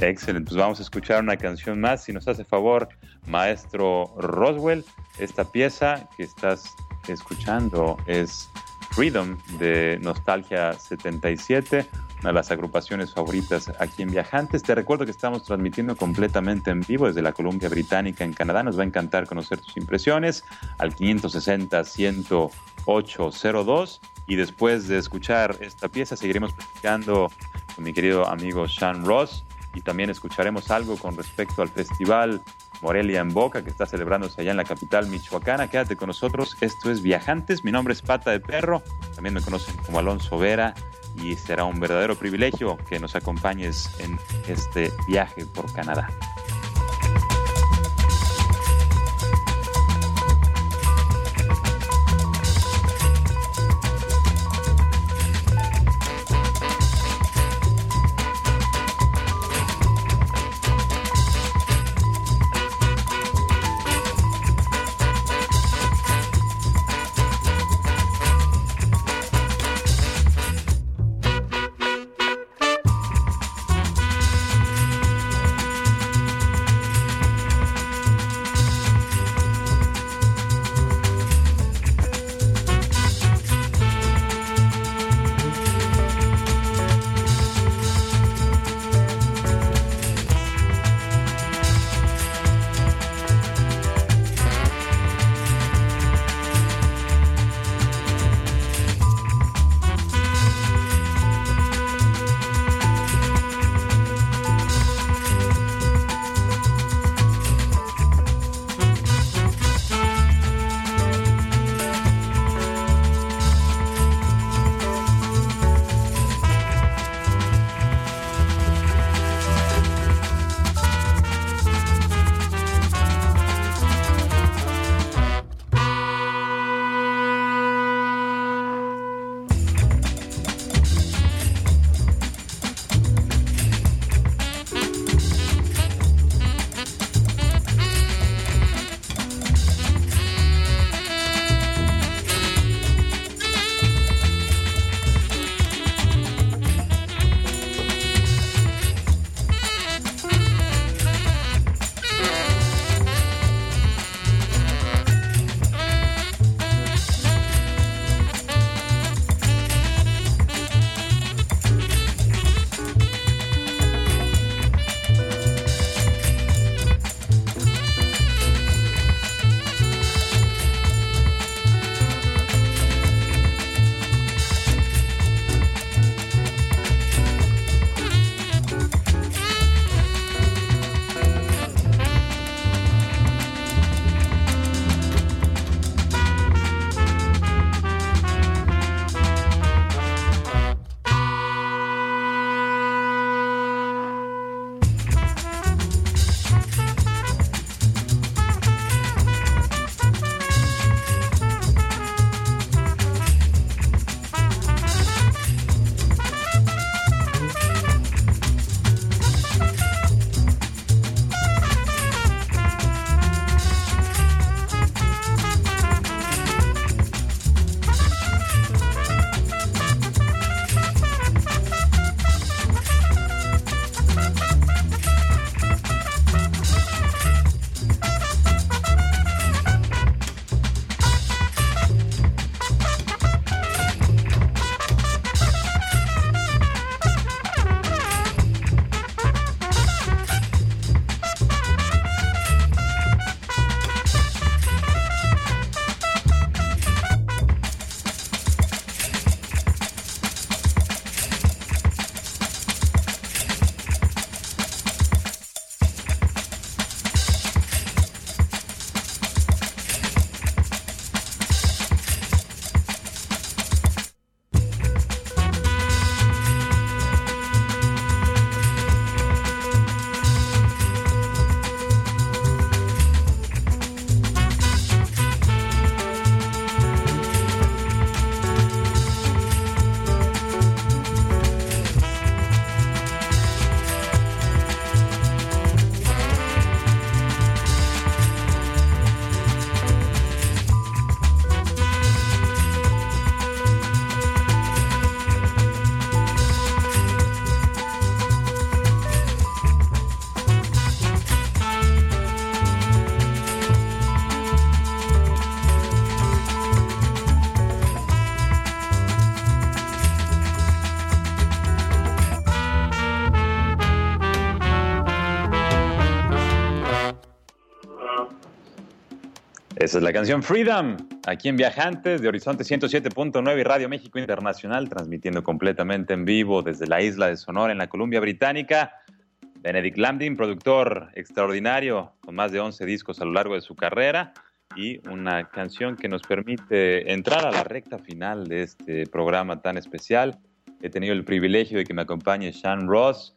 Excelente, pues vamos a escuchar una canción más. Si nos hace favor, maestro Roswell, esta pieza que estás escuchando es Freedom de Nostalgia 77, una de las agrupaciones favoritas aquí en Viajantes. Te recuerdo que estamos transmitiendo completamente en vivo desde la Columbia Británica en Canadá. Nos va a encantar conocer tus impresiones al 560 10802 y después de escuchar esta pieza seguiremos platicando con mi querido amigo Sean Ross y también escucharemos algo con respecto al festival Morelia en Boca, que está celebrándose allá en la capital michoacana. Quédate con nosotros. Esto es Viajantes. Mi nombre es Pata de Perro. También me conocen como Alonso Vera. Y será un verdadero privilegio que nos acompañes en este viaje por Canadá. Esa es la canción Freedom, aquí en Viajantes de Horizonte 107.9 y Radio México Internacional, transmitiendo completamente en vivo desde la isla de Sonora en la Columbia Británica. Benedict Lambdin, productor extraordinario, con más de 11 discos a lo largo de su carrera y una canción que nos permite entrar a la recta final de este programa tan especial. He tenido el privilegio de que me acompañe Sean Ross,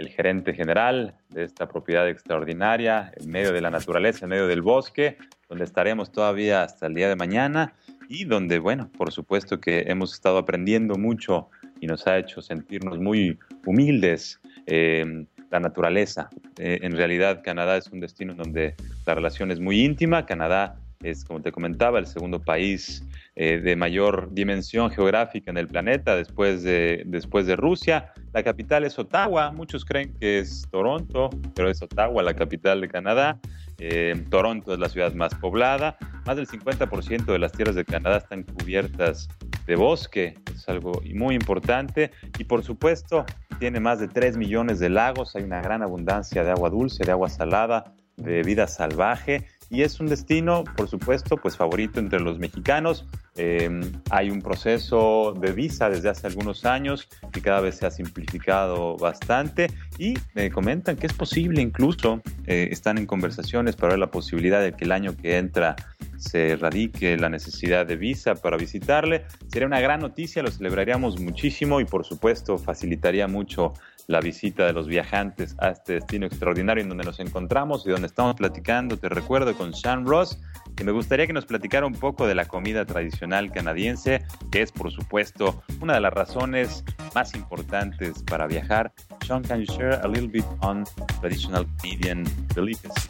el gerente general de esta propiedad extraordinaria, en medio de la naturaleza, en medio del bosque, donde estaremos todavía hasta el día de mañana y donde, bueno, por supuesto que hemos estado aprendiendo mucho y nos ha hecho sentirnos muy humildes. Eh, la naturaleza. Eh, en realidad, Canadá es un destino donde la relación es muy íntima. Canadá es, como te comentaba, el segundo país eh, de mayor dimensión geográfica en el planeta después de, después de Rusia. La capital es Ottawa, muchos creen que es Toronto, pero es Ottawa la capital de Canadá. Eh, Toronto es la ciudad más poblada. Más del 50% de las tierras de Canadá están cubiertas de bosque, es algo muy importante. Y por supuesto, tiene más de 3 millones de lagos, hay una gran abundancia de agua dulce, de agua salada, de vida salvaje y es un destino, por supuesto, pues favorito entre los mexicanos. Em, hay un proceso de visa desde hace algunos años que cada vez se ha simplificado bastante y me comentan que es posible incluso, eh, están en conversaciones para ver la posibilidad de que el año que entra se radique la necesidad de visa para visitarle. Sería una gran noticia, lo celebraríamos muchísimo y por supuesto facilitaría mucho la visita de los viajantes a este destino extraordinario en donde nos encontramos y donde estamos platicando, te recuerdo, con Sean Ross, que me gustaría que nos platicara un poco de la comida tradicional canadiense, que es por supuesto una de las razones más importantes para viajar. Sean, can you share a little bit on traditional Canadian delicacies,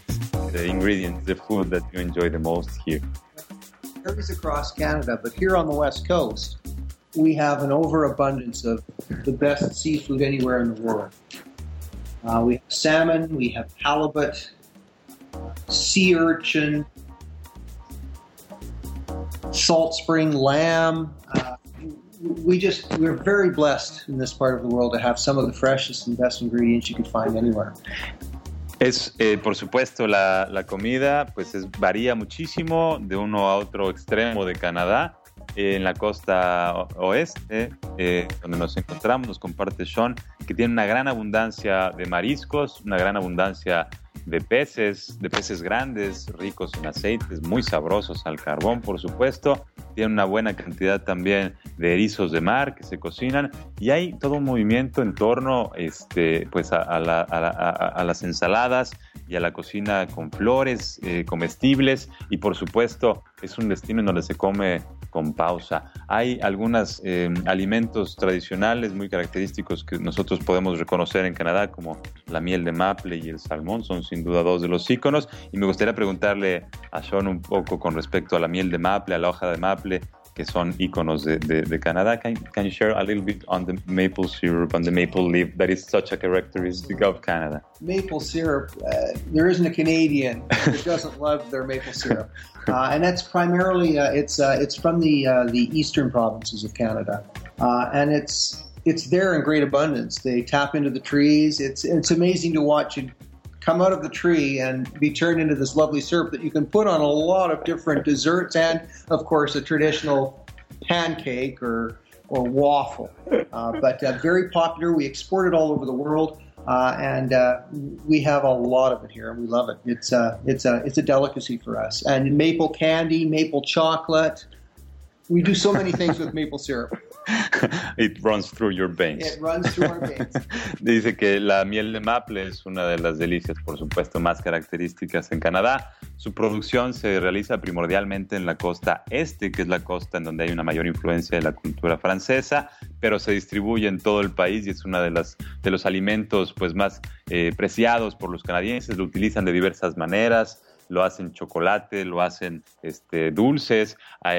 the ingredients, the food that you enjoy the most here? Varies across Canada, but here on the West Coast, we have an overabundance of the best seafood anywhere in the world. Uh, we have salmon, we have halibut, sea urchin, salt spring lamb. Uh, we just we're very blessed in this part of the world to have some of the freshest and best ingredients you can find anywhere. Es, eh, por supuesto, la, la comida pues es, varía muchísimo de uno a otro extremo de Canadá. En la costa oeste, eh, donde nos encontramos, nos comparte Sean, que tiene una gran abundancia de mariscos, una gran abundancia de peces, de peces grandes, ricos en aceites, muy sabrosos al carbón, por supuesto. Tiene una buena cantidad también de erizos de mar que se cocinan y hay todo un movimiento en torno este, pues a, las ensaladas y a la cocina con flores eh, comestibles y por supuesto es un destino en donde se come con pausa. Hay algunos eh, alimentos tradicionales muy característicos que nosotros podemos reconocer en Canadá, como la miel de maple y el salmón, son sin duda dos de los íconos. Y me gustaría preguntarle a Sean un poco con respecto a la miel de maple, a la hoja de maple, que son iconos de, de, de Canadá. Can, can, you share a little bit on the maple syrup and the maple leaf that is such a characteristic of Canada? Maple syrup, uh, there isn't a Canadian that doesn't love their maple syrup. Uh, and that's primarily, uh, it's, uh, it's from the, uh, the eastern provinces of Canada. Uh, and it's, it's there in great abundance. They tap into the trees. It's, it's amazing to watch it come out of the tree and be turned into this lovely syrup that you can put on a lot of different desserts and, of course, a traditional pancake or or waffle. Uh, but uh, very popular. We export it all over the world, uh, and uh, we have a lot of it here, and we love it. It's a uh, it's a it's a delicacy for us. And maple candy, maple chocolate. We do so many things with maple syrup. It runs through your veins. It runs through our veins. Dice que la miel de maple es una de las delicias, por supuesto, más características en Canadá. Su producción se realiza primordialmente en la costa este, que es la costa en donde hay una mayor influencia de la cultura francesa, pero se distribuye en todo el país y es uno de, las, de los alimentos pues, más eh, preciados por los canadienses. Lo utilizan de diversas maneras lo hacen chocolate, lo hacen este, dulces.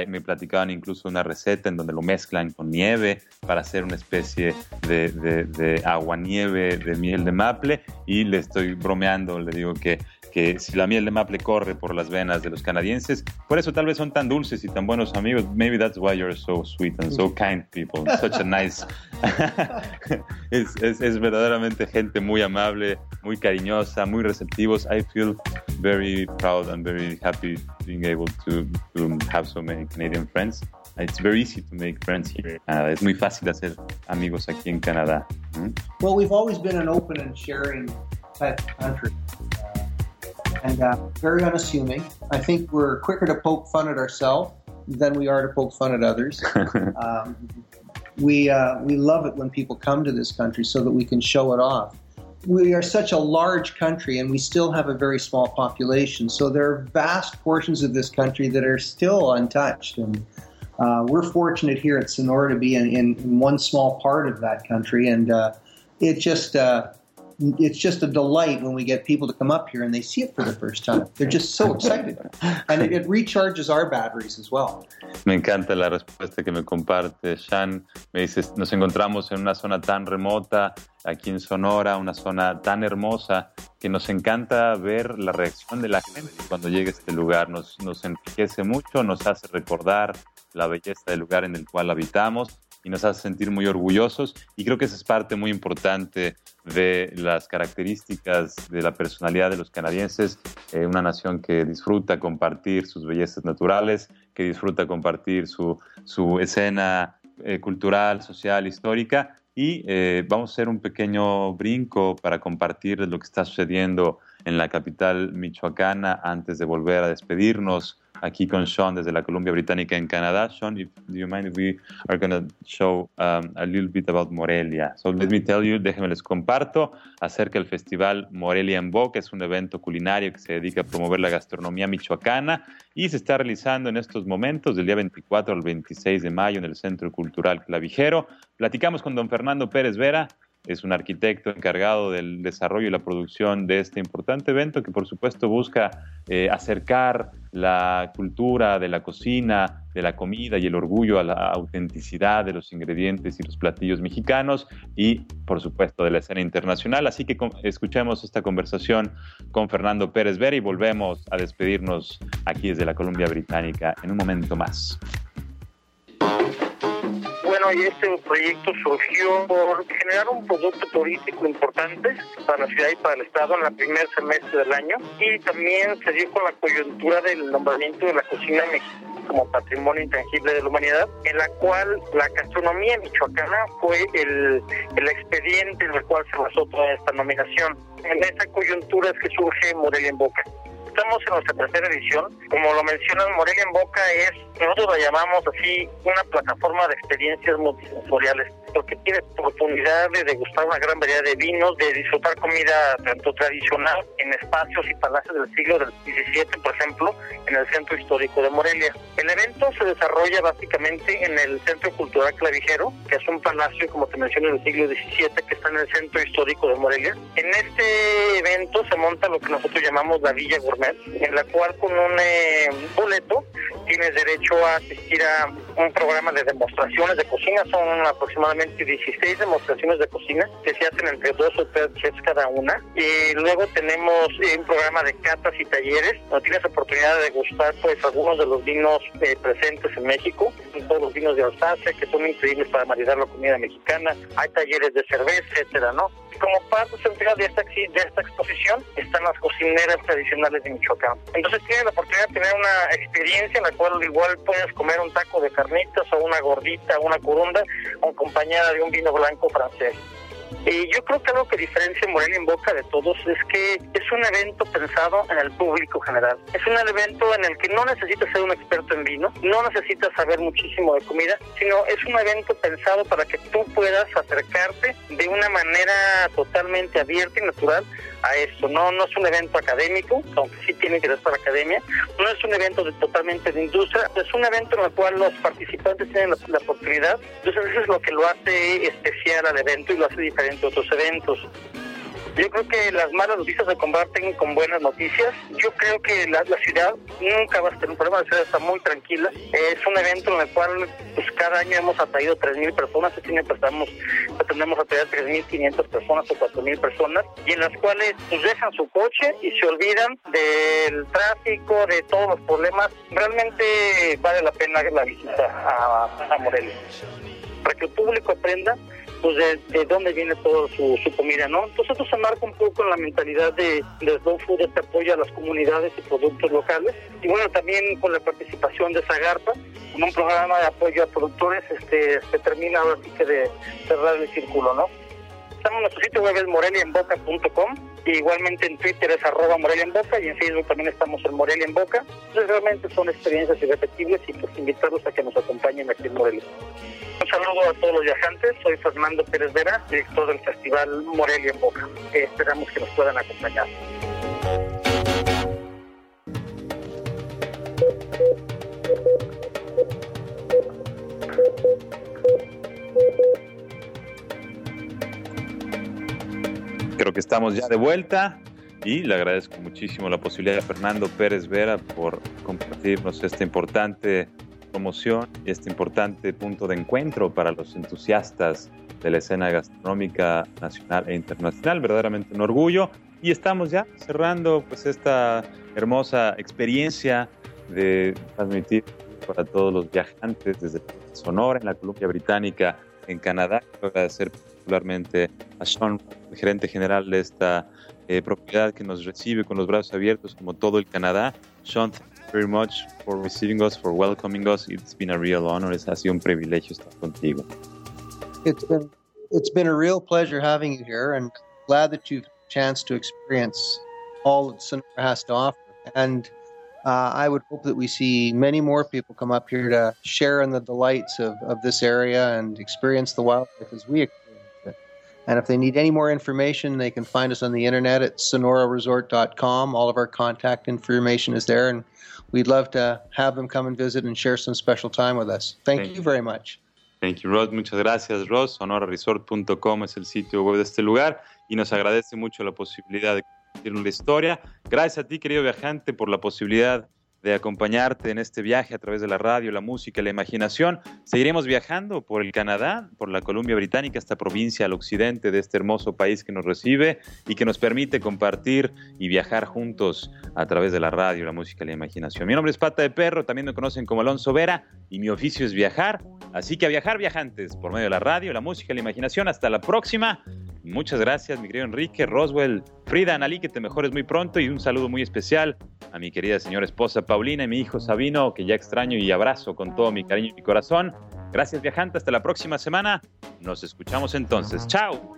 me platicaban incluso una receta en donde lo mezclan con nieve para hacer una especie de, de, de agua nieve de miel de maple y le estoy bromeando, le digo que que si la miel de maple corre por las venas de los canadienses, por eso tal vez son tan dulces y tan buenos amigos. Maybe that's why you're so sweet and so kind people. Such a nice. es, es, es, verdaderamente gente muy amable, muy cariñosa, muy receptivos. I feel very proud and very happy being able to, to have so many Canadian friends. It's very easy to make friends here. Uh, es muy fácil hacer amigos aquí en Canadá. Mm? Well, we've always been an open and sharing type of country. Uh, and uh, very unassuming. I think we're quicker to poke fun at ourselves than we are to poke fun at others. um, we, uh, we love it when people come to this country so that we can show it off. We are such a large country and we still have a very small population. So there are vast portions of this country that are still untouched. And uh, we're fortunate here at Sonora to be in, in, in, one small part of that country, and uh, it just uh, it's just a delight when we get people to come up here and they see it for the first time. They're just so excited, and it, it recharges our batteries as well. Me encanta la respuesta que me comparte Sean. Me dice, nos encontramos en una zona tan remota, aquí en Sonora, una zona tan hermosa, que nos encanta ver la reacción de la gente cuando llega a este lugar. Nos, nos enriquece mucho, nos hace recordar la belleza del lugar en el cual habitamos y nos hace sentir muy orgullosos. Y creo que esa es parte muy importante de las características de la personalidad de los canadienses, eh, una nación que disfruta compartir sus bellezas naturales, que disfruta compartir su, su escena eh, cultural, social, histórica. Y eh, vamos a hacer un pequeño brinco para compartir lo que está sucediendo en la capital michoacana antes de volver a despedirnos aquí con Sean desde la Columbia Británica en Canadá. Sean, if, do you mind if we are going to show um, a little bit about Morelia? So let me tell you, déjenme les comparto acerca del Festival Morelia en Boca. Es un evento culinario que se dedica a promover la gastronomía michoacana y se está realizando en estos momentos del día 24 al 26 de mayo en el Centro Cultural Clavijero. Platicamos con don Fernando Pérez Vera, es un arquitecto encargado del desarrollo y la producción de este importante evento que por supuesto busca eh, acercar la cultura de la cocina, de la comida y el orgullo a la autenticidad de los ingredientes y los platillos mexicanos y por supuesto de la escena internacional. Así que escuchemos esta conversación con Fernando Pérez Vera y volvemos a despedirnos aquí desde la Columbia Británica en un momento más y este proyecto surgió por generar un producto turístico importante para la ciudad y para el Estado en el primer semestre del año y también se dio con la coyuntura del nombramiento de la cocina mexicana como patrimonio intangible de la humanidad, en la cual la gastronomía michoacana fue el, el expediente en el cual se basó toda esta nominación. En esa coyuntura es que surge Morelia en Boca. Estamos en nuestra tercera edición. Como lo mencionan, Morelia en Boca es, nosotros la llamamos así, una plataforma de experiencias multisensoriales porque tiene oportunidad de degustar una gran variedad de vinos, de disfrutar comida tanto tradicional en espacios y palacios del siglo XVII, por ejemplo, en el Centro Histórico de Morelia. El evento se desarrolla básicamente en el Centro Cultural Clavijero, que es un palacio, como te mencioné, del siglo XVII, que está en el Centro Histórico de Morelia. En este evento se monta lo que nosotros llamamos la Villa Gourmet, en la cual con un eh, boleto tienes derecho a asistir a un programa de demostraciones de cocina, son aproximadamente 16 demostraciones de cocina que se hacen entre dos o tres chefs cada una. Y luego tenemos eh, un programa de catas y talleres, donde tienes oportunidad de degustar pues algunos de los vinos eh, presentes en México, todos los vinos de Alsacia que son increíbles para maridar la comida mexicana. Hay talleres de cerveza, etcétera, ¿no? Como parte central de esta, de esta exposición están las cocineras tradicionales de Michoacán. Entonces tienes la oportunidad de tener una experiencia en la cual igual puedes comer un taco de carnitas o una gordita una corunda acompañada de un vino blanco francés. Y yo creo que algo que diferencia Morelia en Boca de todos es que es un evento pensado en el público general. Es un evento en el que no necesitas ser un experto en vino, no necesitas saber muchísimo de comida, sino es un evento pensado para que tú puedas acercarte de una manera totalmente abierta y natural a esto. No, no es un evento académico, aunque sí tiene interés para la academia. No es un evento de, totalmente de industria. Es un evento en el cual los participantes tienen la, oportunidad. Entonces eso es lo que lo hace especial al evento y lo hace diferente a otros eventos. Yo creo que las malas noticias se combaten con buenas noticias. Yo creo que la, ciudad nunca va a tener un problema, la ciudad está muy tranquila. Es un evento en el cual pues, cada año hemos atraído 3.000 personas, este año empezamos, pretendemos atraer 3.500 personas o 4.000 personas, y en las cuales pues, dejan su coche y se olvidan del tráfico, de todos los problemas. Realmente vale la pena la visita a, a Morelia. Para que el público aprenda pues de, dónde viene toda su, comida, ¿no? Entonces esto se marca un poco en la mentalidad de, de Slow Food, este apoyo a las comunidades y productos locales. Y bueno, también con la participación de Zagarpa, en un programa de apoyo a productores, este, se termina ahora sí que de cerrar el círculo, ¿no? Estamos en nuestro sitio web es morelienboca.com y igualmente en Twitter es arroba Morelia y en Facebook también estamos en Morelia en Boca. Entonces realmente son experiencias irrepetibles y pues invitarlos a que nos acompañen aquí en Morelia. Un saludo a todos los viajantes, soy Fernando Pérez Vera, director del Festival Morelia en Boca. esperamos que nos puedan acompañar. Que estamos ya de vuelta y le agradezco muchísimo la posibilidad a Fernando Pérez Vera por compartirnos esta importante promoción y este importante punto de encuentro para los entusiastas de la escena gastronómica nacional e internacional. Verdaderamente un orgullo. Y estamos ya cerrando pues esta hermosa experiencia de transmitir para todos los viajantes desde Sonora, en la Columbia Británica, en Canadá. Quiero agradecer particularmente a Sean, el gerente general de esta eh, propiedad que nos recibe con los brazos abiertos como todo el Canadá. Sean, very much for receiving us, for welcoming us. It's been a real honor. Es ha sido un privilegio estar contigo. It's been it's been a real pleasure having you here, and glad that you've had a chance to experience all that Sonora has to offer. And uh, I would hope that we see many more people come up here to share in the delights of, of this area and experience the wildlife as we experience. And if they need any more information, they can find us on the internet at sonoraresort.com. All of our contact information is there, and we'd love to have them come and visit and share some special time with us. Thank, Thank you very much. Thank you, Ross. Muchas gracias, Ross. Sonoraresort.com es el sitio web de este lugar y nos agradece mucho la posibilidad de compartir la historia. Gracias a ti, querido viajante, por la posibilidad de acompañarte en este viaje a través de la radio, la música, la imaginación. Seguiremos viajando por el Canadá, por la Columbia Británica, esta provincia al occidente de este hermoso país que nos recibe y que nos permite compartir y viajar juntos a través de la radio, la música, la imaginación. Mi nombre es Pata de Perro, también me conocen como Alonso Vera y mi oficio es viajar. Así que a viajar viajantes por medio de la radio, la música, la imaginación. Hasta la próxima. Muchas gracias, mi querido Enrique, Roswell, Frida, Analí, que te mejores muy pronto y un saludo muy especial a mi querida señora esposa Paulina y mi hijo Sabino, que ya extraño y abrazo con todo mi cariño y mi corazón. Gracias, viajante. Hasta la próxima semana. Nos escuchamos entonces. ¡Chao!